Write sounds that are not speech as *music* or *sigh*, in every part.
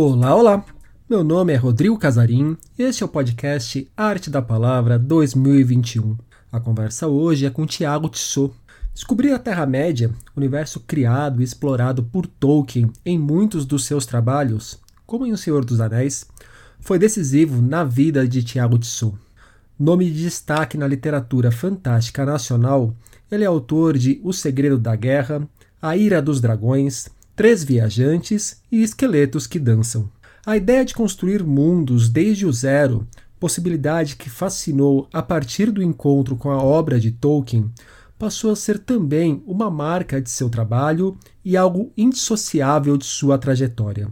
Olá, olá! Meu nome é Rodrigo Casarim e este é o podcast Arte da Palavra 2021. A conversa hoje é com Tiago Tissot. Descobrir a Terra-média, universo criado e explorado por Tolkien em muitos dos seus trabalhos, como em O Senhor dos Anéis, foi decisivo na vida de Tiago Tissot. Nome de destaque na literatura fantástica nacional, ele é autor de O Segredo da Guerra, A Ira dos Dragões, Três Viajantes e Esqueletos que Dançam. A ideia de construir mundos desde o zero, possibilidade que fascinou a partir do encontro com a obra de Tolkien, passou a ser também uma marca de seu trabalho e algo indissociável de sua trajetória.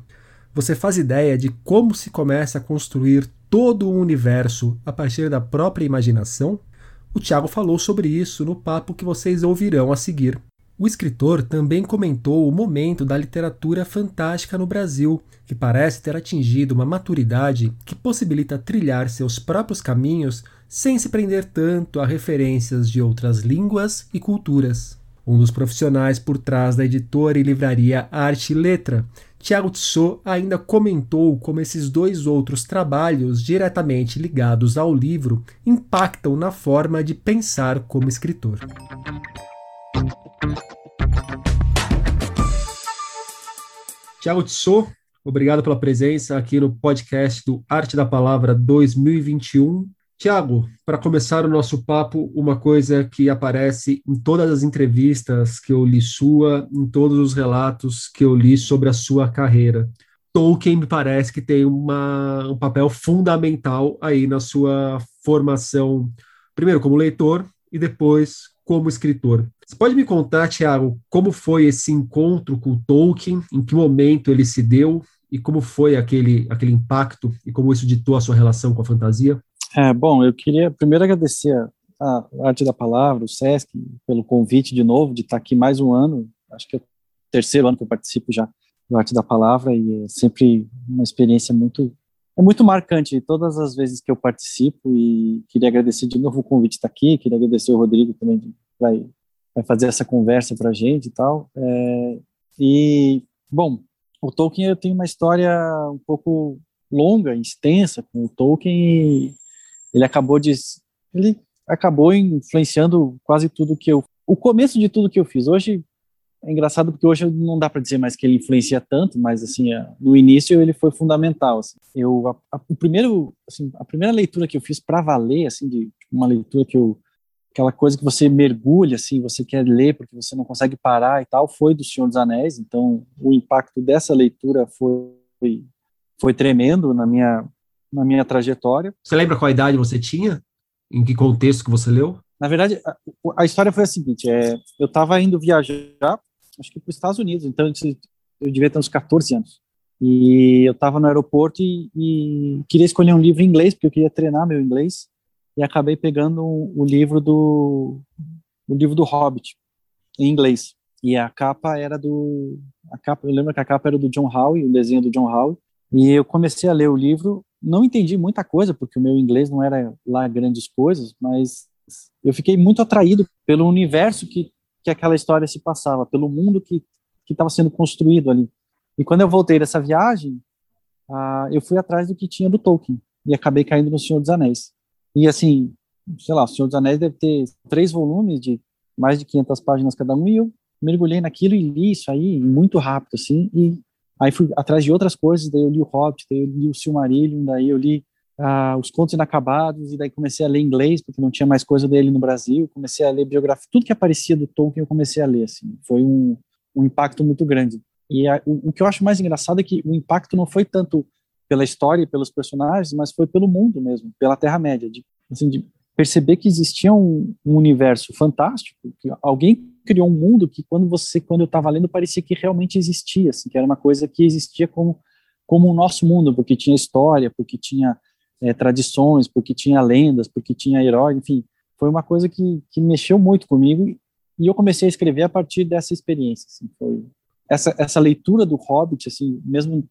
Você faz ideia de como se começa a construir todo o universo a partir da própria imaginação? O Tiago falou sobre isso no papo que vocês ouvirão a seguir. O escritor também comentou o momento da literatura fantástica no Brasil, que parece ter atingido uma maturidade que possibilita trilhar seus próprios caminhos sem se prender tanto a referências de outras línguas e culturas. Um dos profissionais por trás da editora e livraria Arte e Letra, Tiago Tissot ainda comentou como esses dois outros trabalhos, diretamente ligados ao livro, impactam na forma de pensar como escritor. Tiago Tissot, obrigado pela presença aqui no podcast do Arte da Palavra 2021. Tiago, para começar o nosso papo, uma coisa que aparece em todas as entrevistas que eu li sua, em todos os relatos que eu li sobre a sua carreira. Tolkien me parece que tem uma, um papel fundamental aí na sua formação, primeiro como leitor e depois como escritor. Você pode me contar, Tiago, como foi esse encontro com Tolkien, em que momento ele se deu? E como foi aquele, aquele impacto? E como isso ditou a sua relação com a fantasia? É, bom, eu queria primeiro agradecer a, Arte da Palavra, o SESC, pelo convite de novo, de estar aqui mais um ano, acho que é o terceiro ano que eu participo já do Arte da Palavra, e é sempre uma experiência muito, é muito marcante todas as vezes que eu participo, e queria agradecer de novo o convite de estar aqui, queria agradecer o Rodrigo também, que vai, fazer essa conversa para a gente e tal, é, e, bom, o Tolkien eu tenho uma história um pouco longa, extensa com o Tolkien, ele acabou de ele acabou influenciando quase tudo que eu o começo de tudo que eu fiz. Hoje é engraçado porque hoje não dá para dizer mais que ele influencia tanto, mas assim, no início ele foi fundamental. Assim. Eu a, a, o primeiro, assim, a primeira leitura que eu fiz para valer, assim, de tipo, uma leitura que eu aquela coisa que você mergulha, assim, você quer ler porque você não consegue parar e tal, foi do Senhor dos Anéis. Então, o impacto dessa leitura foi foi tremendo na minha na minha trajetória. Você lembra qual idade você tinha? Em que contexto que você leu? Na verdade, a, a história foi a seguinte: é, eu estava indo viajar, acho que para os Estados Unidos, então eu devia ter uns 14 anos. E eu estava no aeroporto e, e, queria escolher um livro em inglês, porque eu queria treinar meu inglês, e acabei pegando o, livro do o livro do Hobbit em inglês. E a capa era do a capa, eu lembro que a capa era do John Howe, o desenho do John Howe, e eu comecei a ler o livro não entendi muita coisa, porque o meu inglês não era lá grandes coisas, mas eu fiquei muito atraído pelo universo que, que aquela história se passava, pelo mundo que estava sendo construído ali. E quando eu voltei dessa viagem, ah, eu fui atrás do que tinha do Tolkien e acabei caindo no Senhor dos Anéis. E assim, sei lá, o Senhor dos Anéis deve ter três volumes de mais de 500 páginas cada um e eu mergulhei naquilo e li isso aí muito rápido, assim, e Aí fui atrás de outras coisas, daí eu li o Hobbit, daí eu li o Silmarillion, daí eu li ah, os Contos Inacabados, e daí comecei a ler inglês, porque não tinha mais coisa dele no Brasil, comecei a ler biografia, tudo que aparecia do Tolkien eu comecei a ler, assim, foi um, um impacto muito grande. E a, o, o, que eu acho mais engraçado é que o impacto não foi tanto pela história e pelos personagens, mas foi pelo mundo mesmo, pela Terra-média, de, assim, de perceber que existia um, um universo fantástico, que alguém criou um mundo que quando você quando eu estava lendo parecia que realmente existia, assim, que era uma coisa que existia como como o nosso mundo, porque tinha história, porque tinha é, tradições, porque tinha lendas, porque tinha herói, enfim, foi uma coisa que, que mexeu muito comigo e eu comecei a escrever a partir dessa experiência. Assim, foi essa essa leitura do Hobbit, assim, mesmo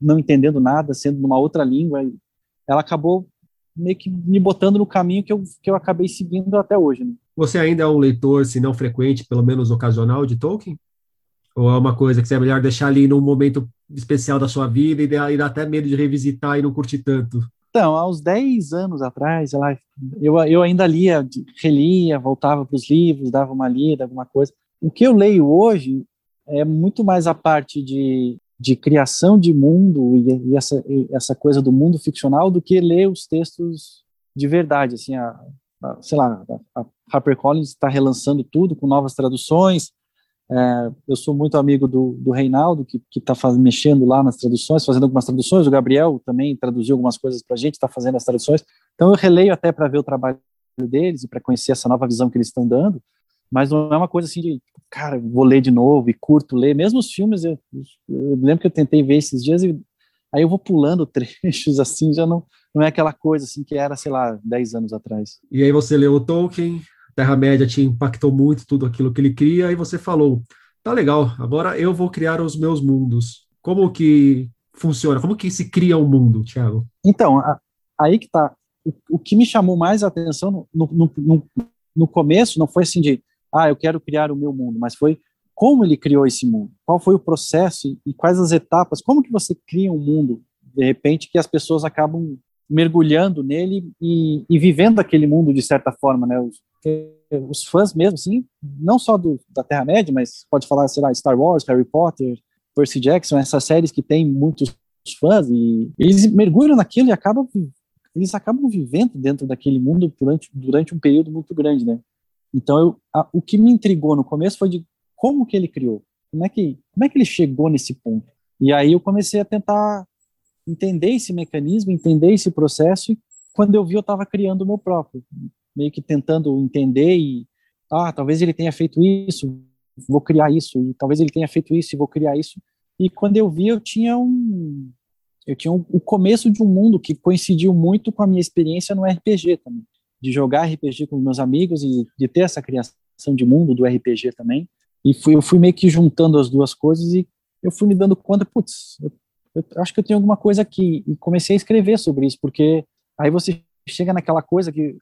não entendendo nada, sendo numa outra língua, ela acabou meio que me botando no caminho que eu, que eu acabei seguindo até hoje. Né? Você ainda é um leitor, se não frequente, pelo menos ocasional, de Tolkien? Ou é uma coisa que você é melhor deixar ali num momento especial da sua vida e dá, e dá até medo de revisitar e não curtir tanto? Então, há uns 10 anos atrás, eu, eu ainda lia, relia, voltava para os livros, dava uma lida, alguma coisa. O que eu leio hoje é muito mais a parte de, de criação de mundo e, e essa, e essa coisa do mundo ficcional do que ler os textos de verdade. Assim, a, a sei lá, a, a HarperCollins está relançando tudo com novas traduções, é, eu sou muito amigo do, do Reinaldo, que está mexendo lá nas traduções, fazendo algumas traduções. O Gabriel também traduziu algumas coisas para a gente, está fazendo as traduções. Então eu releio até para ver o trabalho deles e para conhecer essa nova visão que eles estão dando. Mas não é uma coisa assim de, cara, vou ler de novo e curto ler. Mesmo os filmes, eu, eu lembro que eu tentei ver esses dias e aí eu vou pulando *laughs* trechos assim, já não, não é aquela coisa assim que era, sei lá, 10 anos atrás. E aí você leu o Tolkien, Terra-média te impactou muito tudo aquilo que ele cria, e você falou: tá legal, agora eu vou criar os meus mundos. Como que funciona? Como que se cria um mundo, Thiago? Então, a, aí que tá. O, o, que me chamou mais a atenção no, no, no, no começo não foi assim de, ah, eu quero criar o meu mundo, mas foi como ele criou esse mundo, qual foi o processo e, quais as etapas, como que você cria um mundo, de repente, que as pessoas acabam mergulhando nele e, e vivendo aquele mundo de certa forma, né? Os, os fãs mesmo, assim, não só do, da Terra-média, mas pode falar, sei lá, Star Wars, Harry Potter, Percy Jackson, essas séries que tem muitos fãs e eles mergulham naquilo e acabam eles acabam vivendo dentro daquele mundo durante, durante um período muito grande, né? Então, eu, a, o que me intrigou no começo foi de como que ele criou, como é que, como é que ele chegou nesse ponto. E aí eu comecei a tentar entender esse mecanismo, entender esse processo, e quando eu vi, eu estava criando o meu próprio, meio que tentando entender e, ah, talvez ele tenha feito isso, vou criar isso, e talvez ele tenha feito isso e vou criar isso. E quando eu vi, eu tinha um, eu tinha o começo de um mundo que coincidiu muito com a minha experiência no RPG também, de jogar RPG com meus amigos e de ter essa criação de mundo do RPG também. E fui, eu fui meio que juntando as duas coisas e eu fui me dando conta, putz, eu eu acho que eu tenho alguma coisa aqui. E comecei a escrever sobre isso, porque aí você chega naquela coisa que,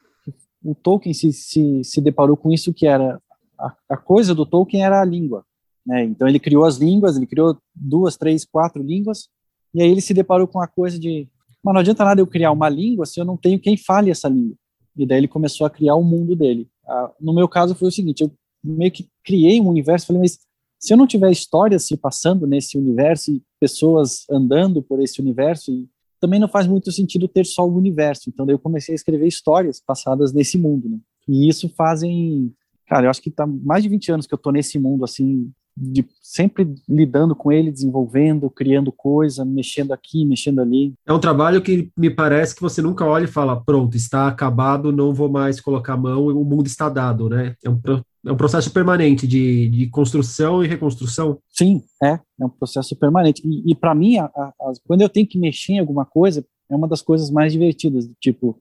o Tolkien se, se, se deparou com isso, que era a, a coisa do Tolkien era a língua. Né? Então ele criou as línguas, ele criou duas, três, quatro línguas, e aí ele se deparou com a coisa de, mas não adianta nada eu criar uma língua se eu não tenho quem fale essa língua. E daí ele começou a criar o mundo dele. Ah, no meu caso foi o seguinte, eu meio que criei um universo, falei, mas se eu não tiver histórias se passando nesse universo e pessoas andando por esse universo, também não faz muito sentido ter só o universo. Então, daí eu comecei a escrever histórias passadas nesse mundo, né? E isso fazem, cara, eu acho que tá mais de 20 anos que eu tô nesse mundo assim, de sempre lidando com ele, desenvolvendo, criando coisa, mexendo aqui, mexendo ali. É um trabalho que me parece que você nunca olha e fala, pronto, está acabado, não vou mais colocar a mão, o mundo está dado, né? É um, é um processo permanente de, de construção e reconstrução. Sim, é, é um processo permanente. E, e para mim, a, a, quando eu tenho que mexer em alguma coisa, é uma das coisas mais divertidas, tipo,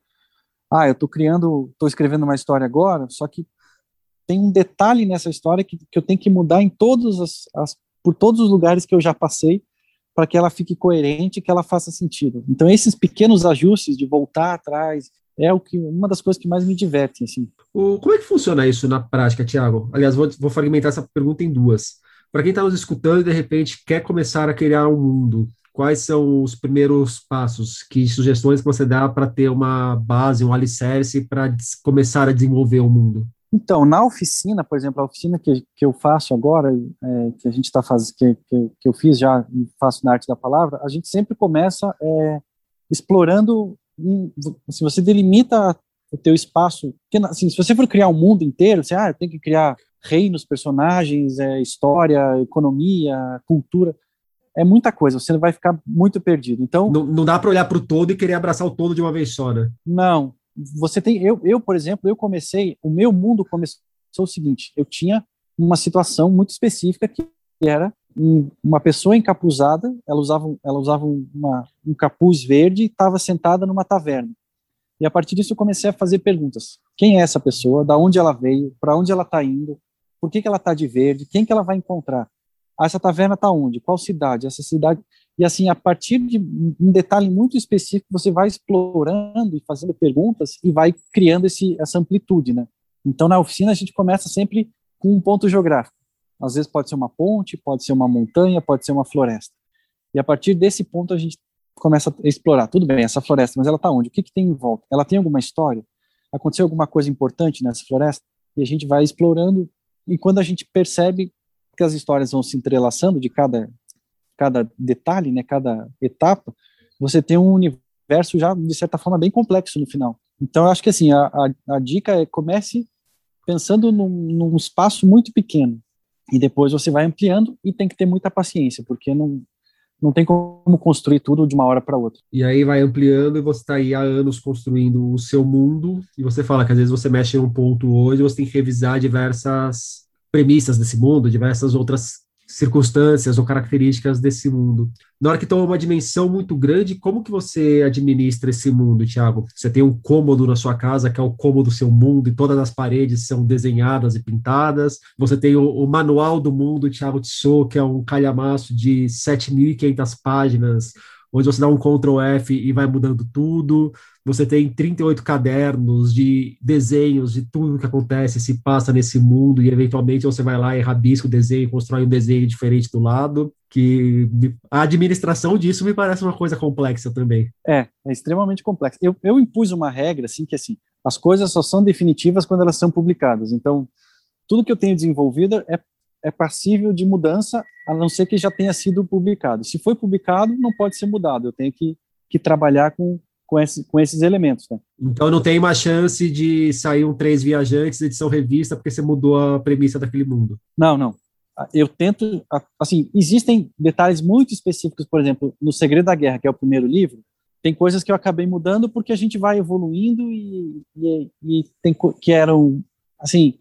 ah, eu estou criando, estou escrevendo uma história agora, só que tem um detalhe nessa história que, que eu tenho que mudar em todos as, as por todos os lugares que eu já passei para que ela fique coerente, que ela faça sentido. Então esses pequenos ajustes de voltar atrás é o que uma das coisas que mais me diverte assim. O, como é que funciona isso na prática, Tiago? Aliás, vou, vou fragmentar essa pergunta em duas. Para quem está nos escutando e de repente quer começar a criar um mundo, quais são os primeiros passos? Que sugestões que você dá para ter uma base, um alicerce para começar a desenvolver o mundo? Então, na oficina, por exemplo, a oficina que, que eu faço agora, é, que a gente está fazendo, que, que, que, eu fiz já e faço na arte da palavra, a gente sempre começa é, explorando, se você delimita o teu espaço, porque, assim, se você for criar um mundo inteiro, você ah, tem que criar reinos, personagens, é, história, economia, cultura, é muita coisa, você vai ficar muito perdido. Então, não, não dá para olhar para o todo e querer abraçar o todo de uma vez só, né? Não, você tem eu, eu por exemplo eu comecei o meu mundo começou o seguinte eu tinha uma situação muito específica que era uma pessoa encapuzada ela usava ela usava uma, um capuz verde e estava sentada numa taverna. E a partir disso eu comecei a fazer perguntas. Quem é essa pessoa? Da onde ela veio? Para onde ela está indo? Por que, que ela está de verde? Quem que ela vai encontrar? Ah, essa taverna está onde? Qual cidade? Essa cidade e assim, a partir de um detalhe muito específico, você vai explorando e fazendo perguntas e vai criando esse, essa amplitude, né? Então, na oficina, a gente começa sempre com um ponto geográfico. Às vezes pode ser uma ponte, pode ser uma montanha, pode ser uma floresta. E a partir desse ponto a gente começa a explorar. Tudo bem, essa floresta, mas ela está onde? O que, que tem em volta? Ela tem alguma história? Aconteceu alguma coisa importante nessa floresta? E a gente vai explorando. E quando a gente percebe que as histórias vão se entrelaçando de cada, cada detalhe, né, cada etapa, você tem um universo já, de certa forma, bem complexo no final. Então, eu acho que assim, a, a, a dica é comece pensando num, num espaço muito pequeno. E depois você vai ampliando e tem que ter muita paciência, porque não, não tem como construir tudo de uma hora para outra. E aí vai ampliando e você está aí há anos construindo o seu mundo e você fala que às vezes você mexe em um ponto hoje, você tem que revisar diversas premissas desse mundo, diversas outras circunstâncias ou características desse mundo. Na hora que toma uma dimensão muito grande, como que você administra esse mundo, Tiago? Você tem um cômodo na sua casa, que é o cômodo do seu mundo, e todas as paredes são desenhadas e pintadas. Você tem o, o manual do mundo, Tiago Tissot, que é um calhamaço de 7.500 páginas, onde você dá um Ctrl F e vai mudando tudo. Você tem 38 cadernos de desenhos de tudo que acontece, se passa nesse mundo, e eventualmente você vai lá e rabisca o desenho, constrói um desenho diferente do lado. Que a administração disso me parece uma coisa complexa também. É, é extremamente complexa. Eu, eu impus uma regra assim que assim, as coisas só são definitivas quando elas são publicadas. Então, tudo que eu tenho desenvolvido é é passível de mudança, a não ser que já tenha sido publicado. Se foi publicado, não pode ser mudado. Eu tenho que, que trabalhar com, com, esse, com esses elementos. Né? Então não tem uma chance de sair um Três Viajantes, edição revista, porque você mudou a premissa daquele mundo. Não, não. Eu tento, assim, existem detalhes muito específicos, por exemplo, no Segredo da Guerra, que é o primeiro livro, tem coisas que eu acabei mudando porque a gente vai evoluindo e, e, e tem que eram, assim,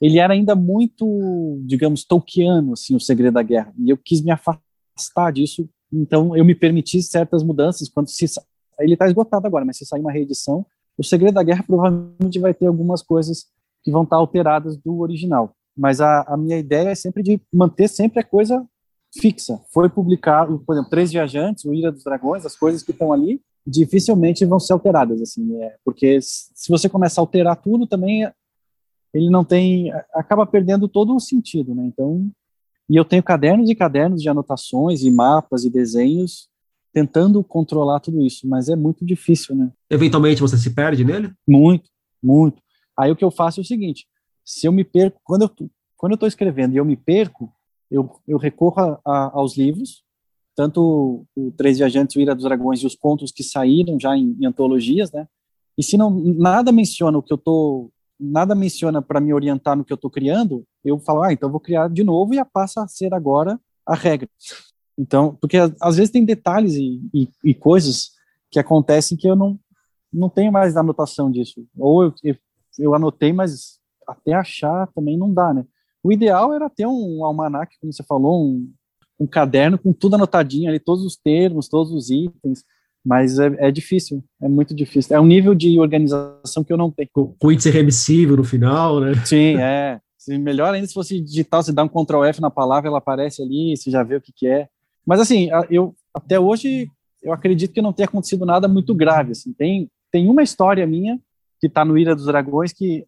ele era ainda muito, digamos, Tolkiano, assim, o Segredo da Guerra. E eu quis me afastar disso, então eu me permiti certas mudanças. Quando se ele está esgotado agora, mas se sair uma reedição, o Segredo da Guerra provavelmente vai ter algumas coisas que vão estar alteradas do original. Mas a, a minha ideia é sempre de manter sempre a coisa fixa. Foi publicado, por exemplo, Três Viajantes, o Ira dos Dragões, as coisas que estão ali dificilmente vão ser alteradas, assim, é, porque se você começar a alterar tudo, também ele não tem, acaba perdendo todo o sentido, né? Então, e eu tenho cadernos e cadernos de anotações e mapas e desenhos tentando controlar tudo isso, mas é muito difícil, né? Eventualmente você se perde nele? Muito, muito. Aí o que eu faço é o seguinte: se eu me perco, quando eu quando eu estou escrevendo e eu me perco, eu, eu recorro a, a, aos livros, tanto o Três Viajantes, o Ira dos Dragões e os contos que saíram já em, em antologias, né? E se não nada menciona o que eu estou nada menciona para me orientar no que eu estou criando, eu falo, ah, então vou criar de novo e passa a ser agora a regra. Então, porque às vezes tem detalhes e, e, e coisas que acontecem que eu não, não tenho mais anotação disso. Ou eu, eu, eu, anotei, mas até achar também não dá, né? O ideal era ter um almanac, como você falou, um, um caderno com tudo anotadinho ali, todos os termos, todos os itens, mas é, é, difícil, é muito difícil. É um nível de organização que eu não tenho. Com índice remissível no final, né? Sim, é. Melhor ainda se fosse digital, você dá um Ctrl F na palavra, ela aparece ali, você já vê o que, que é. Mas assim, eu até hoje eu acredito que não tenha acontecido nada muito grave. Assim. Tem, tem uma história minha que está no Ira dos Dragões que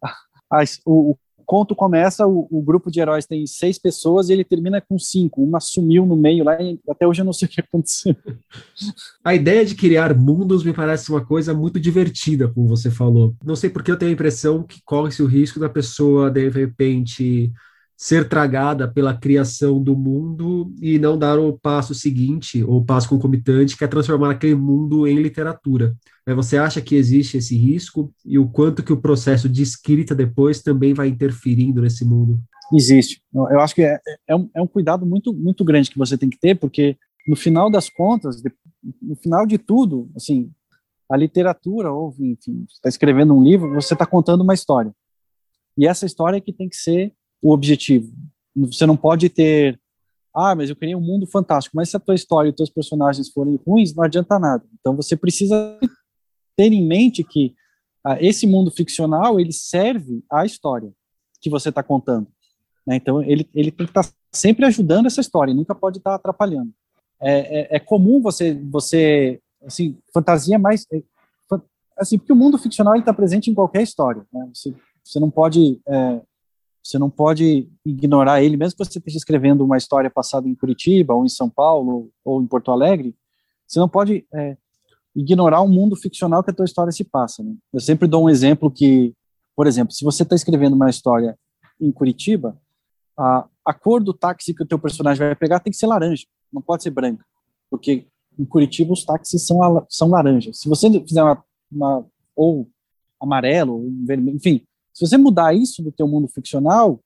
a, o, conto começa, o, o, grupo de heróis tem seis pessoas e ele termina com cinco. Uma sumiu no meio lá e até hoje eu não sei o que aconteceu. A ideia de criar mundos me parece uma coisa muito divertida, como você falou. Não sei porque eu tenho a impressão que corre-se o risco da pessoa, de repente, ser tragada pela criação do mundo e não dar o passo seguinte, ou passo concomitante, que é transformar aquele mundo em literatura. Você acha que existe esse risco e o quanto que o processo de escrita depois também vai interferindo nesse mundo? Existe. Eu acho que é, é, um, é um cuidado muito, muito grande que você tem que ter, porque no final das contas, no final de tudo, assim, a literatura, ou enfim, está escrevendo um livro, você está contando uma história. E essa história é que tem que ser o objetivo. Você não pode ter, ah, mas eu queria um mundo fantástico, mas se a tua história e os teus personagens forem ruins, não adianta nada. Então você precisa ter em mente que ah, esse mundo ficcional ele serve à história que você está contando. Né? Então ele, ele tem que estar tá sempre ajudando essa história, nunca pode estar tá atrapalhando. É, é, é, comum você você assim fantasia mais é, assim porque o mundo ficcional está presente em qualquer história. Né? Você, você não pode é, Você não pode ignorar ele, mesmo que você esteja escrevendo uma história passada em Curitiba, ou em São Paulo, ou em Porto Alegre, você não pode é, ignorar o mundo ficcional que a tua história se passa. Né? Eu sempre dou um exemplo que, por exemplo, se você está escrevendo uma história em Curitiba, a, a cor do táxi que o teu personagem vai pegar tem que ser laranja, não pode ser branca, porque em Curitiba os táxis são, são laranjas. Se você fizer uma, uma ou amarelo, vermelho, enfim, se você mudar isso do teu mundo ficcional,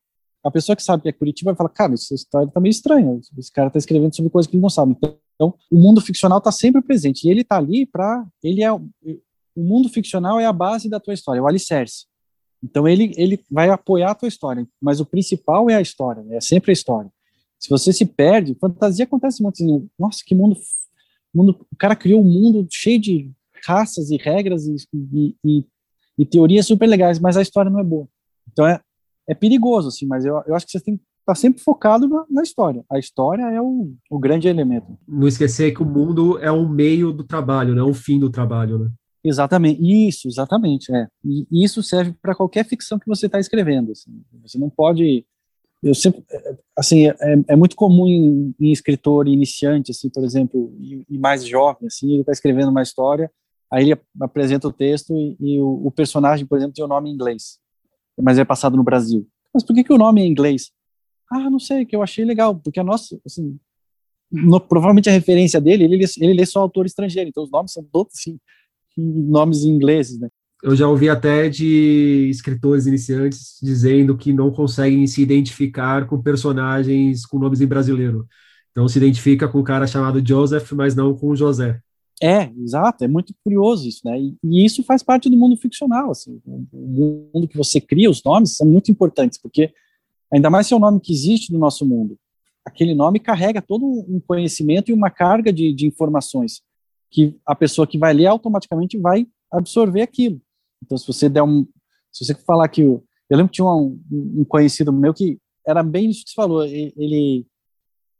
a pessoa que sabe que é Curitiba vai falar, cara, essa história tá meio estranha, esse cara tá escrevendo sobre coisas que ele não sabe. Então, o mundo ficcional tá sempre presente, e ele tá ali para, ele é, o mundo ficcional é a base da tua história, é o alicerce. Então ele, ele vai apoiar a tua história, mas o principal é a história, né? é sempre a história. Se você se perde, fantasia acontece muito assim, nossa, que mundo, mundo, o cara criou um mundo cheio de raças e regras e, e, e e teorias super legais, mas a história não é boa. Então é, é perigoso, assim, mas eu, eu acho que você tem que estar tá sempre focado na, na, história. A história é o, o grande elemento. Não esquecer que o mundo é um meio do trabalho, não né? o fim do trabalho, né? Exatamente, isso, exatamente, é. E isso serve para qualquer ficção que você está escrevendo. Assim. Você não pode, eu sempre, assim, é, é muito comum em, em, escritor iniciante, assim, por exemplo, e, e mais jovem, assim, ele está escrevendo uma história Aí ele apresenta o texto e, e o, o, personagem, por exemplo, tem o nome em inglês, mas é passado no Brasil. Mas por que, que o nome é em inglês? Ah, não sei, que eu achei legal, porque a nossa, assim, no, provavelmente a referência dele, ele, ele lê só autor estrangeiro, então os nomes são todos assim, nomes ingleses, né? Eu já ouvi até de escritores iniciantes dizendo que não conseguem se identificar com personagens com nomes em brasileiro. Então se identifica com o cara chamado Joseph, mas não com José. É, exato, é muito curioso isso, né? E, e, isso faz parte do mundo ficcional, assim, o mundo que você cria, os nomes são muito importantes, porque ainda mais se é um nome que existe no nosso mundo, aquele nome carrega todo um conhecimento e uma carga de, de informações que a pessoa que vai ler automaticamente vai absorver aquilo. Então, se você der um, se você falar que eu, lembro que tinha um, um conhecido meu que era bem isso que você falou, ele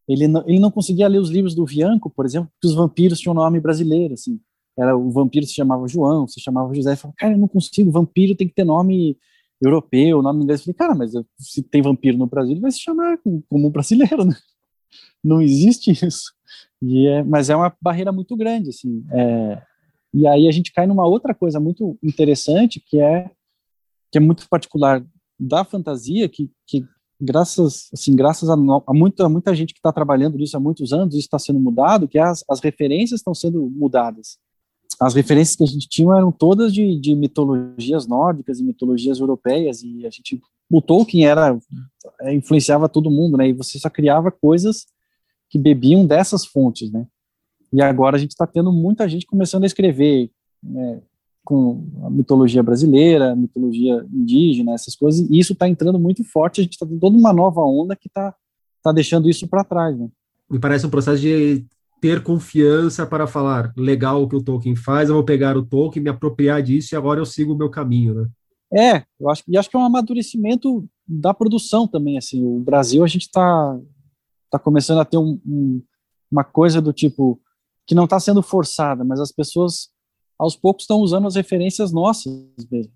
ele não, ele não conseguia ler os livros do Vianco, por exemplo, porque os vampiros tinham nome brasileiro, assim. Era, o vampiro se chamava João, se chamava José. Eu cara, eu não consigo, vampiro tem que ter nome europeu, nome inglês. Eu falei, cara, mas se tem vampiro no Brasil, ele vai se chamar como brasileiro, *laughs* né? Não existe isso. E é, mas é uma barreira muito grande, assim. É, e aí a gente cai numa outra coisa muito interessante, que é que é muito particular da fantasia, que, que graças assim graças a, a muita muita gente que está trabalhando nisso há muitos anos isso está sendo mudado que as, as referências estão sendo mudadas. As referências que a gente tinha eram todas de, de mitologias nórdicas e mitologias europeias e a gente Tolkien era é, influenciava todo mundo né? E você só criava coisas que bebiam dessas fontes né? E agora a gente está tendo muita gente começando a escrever né, com a mitologia brasileira, a mitologia indígena, essas coisas, e isso está entrando muito forte, a gente está tendo toda uma nova onda que está tá deixando isso para trás. Né? Me parece um processo de ter confiança para falar, legal o que o Tolkien faz, eu vou pegar o Tolkien, me apropriar disso e agora eu sigo o meu caminho, né? É, eu acho, e acho que é um amadurecimento da produção também, assim, o Brasil a gente está tá começando a ter um, um, uma coisa do tipo, que não está sendo forçada, mas as pessoas aos poucos estão usando as referências nossas mesmo,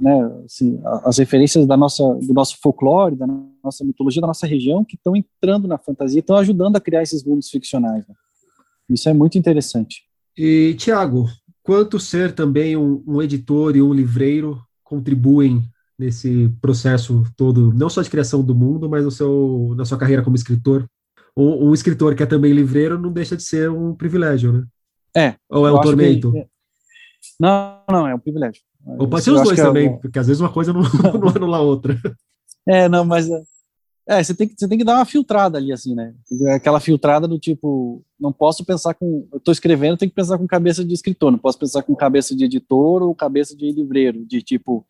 né, assim, as referências da nossa, do nosso folclore, da nossa mitologia, da nossa região, que estão entrando na fantasia, estão ajudando a criar esses mundos ficcionais. Né? Isso é muito interessante. E, Tiago, quanto ser também um, um, editor e um livreiro contribuem nesse processo todo, não só de criação do mundo, mas no seu, na sua carreira como escritor? Um, um escritor que é também livreiro não deixa de ser um privilégio, né? É. Ou é um tormento? Que, não, não, é um privilégio. Ou pode ser os dois é também, é... porque às vezes uma coisa não, *laughs* não anula a outra. É, não, mas. É, você tem, que, você tem que dar uma filtrada ali, assim, né? Aquela filtrada do tipo, não posso pensar com. Eu tô escrevendo, tenho que pensar com cabeça de escritor, não posso pensar com cabeça de editor ou cabeça de livreiro, de tipo,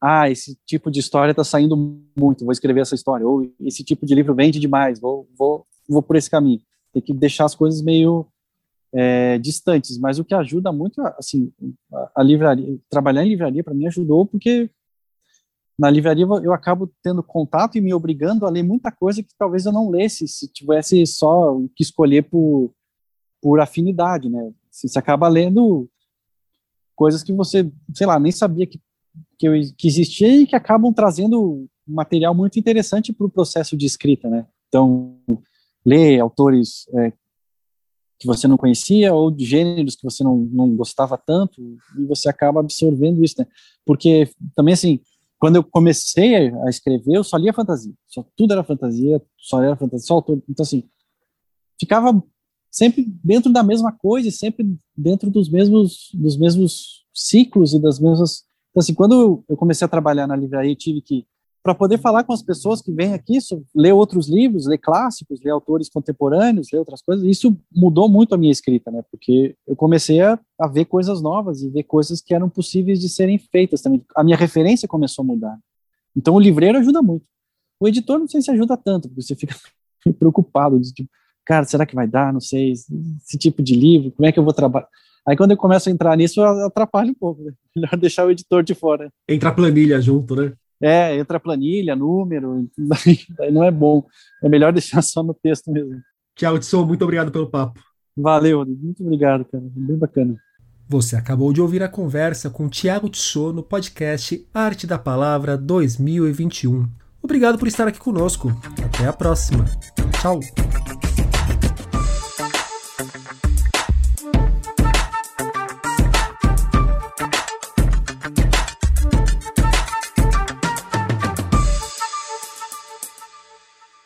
ah, esse tipo de história tá saindo muito, vou escrever essa história, ou esse tipo de livro vende demais, vou, vou, vou por esse caminho. Tem que deixar as coisas meio é, distantes, mas o que ajuda muito, assim, a, livraria, trabalhar em livraria para mim ajudou porque na livraria eu acabo tendo contato e me obrigando a ler muita coisa que talvez eu não lesse se tivesse só que escolher por, por afinidade, né? Você acaba lendo coisas que você, sei lá, nem sabia que, que, eu, que existia e que acabam trazendo material muito interessante para o processo de escrita, né? Então, ler autores é, que você não conhecia ou de gêneros que você não, não gostava tanto e você acaba absorvendo isso, né? Porque também assim, quando eu comecei a escrever, eu só lia fantasia, só tudo era fantasia, só era fantasia, só autor, então assim, ficava sempre dentro da mesma coisa, sempre dentro dos mesmos dos mesmos ciclos e das mesmas. Então assim, quando eu comecei a trabalhar na livraria, tive que para poder falar com as pessoas que vêm aqui, ler outros livros, ler clássicos, ler autores contemporâneos, ler outras coisas. Isso mudou muito a minha escrita, né? Porque eu comecei a, a ver coisas novas e ver coisas que eram possíveis de serem feitas também. A minha referência começou a mudar. Então o livreiro ajuda muito. O editor não sei se ajuda tanto, porque você fica *laughs* preocupado de tipo, cara, será que vai dar? Não sei, esse tipo de livro, como é que eu vou trabalhar? Aí quando eu começo a entrar nisso, atrapalha um pouco. Né? *laughs* Melhor deixar o editor de fora. Entra a planilha junto, né? É, entra planilha, número, *laughs* daí não é bom. É melhor deixar só no texto mesmo. Tiago Tisson, muito obrigado pelo papo. Valeu, muito obrigado, cara. Bem bacana. Você acabou de ouvir a conversa com Tiago Tissot no podcast Arte da Palavra 2021. Obrigado por estar aqui conosco. Até a próxima. Tchau.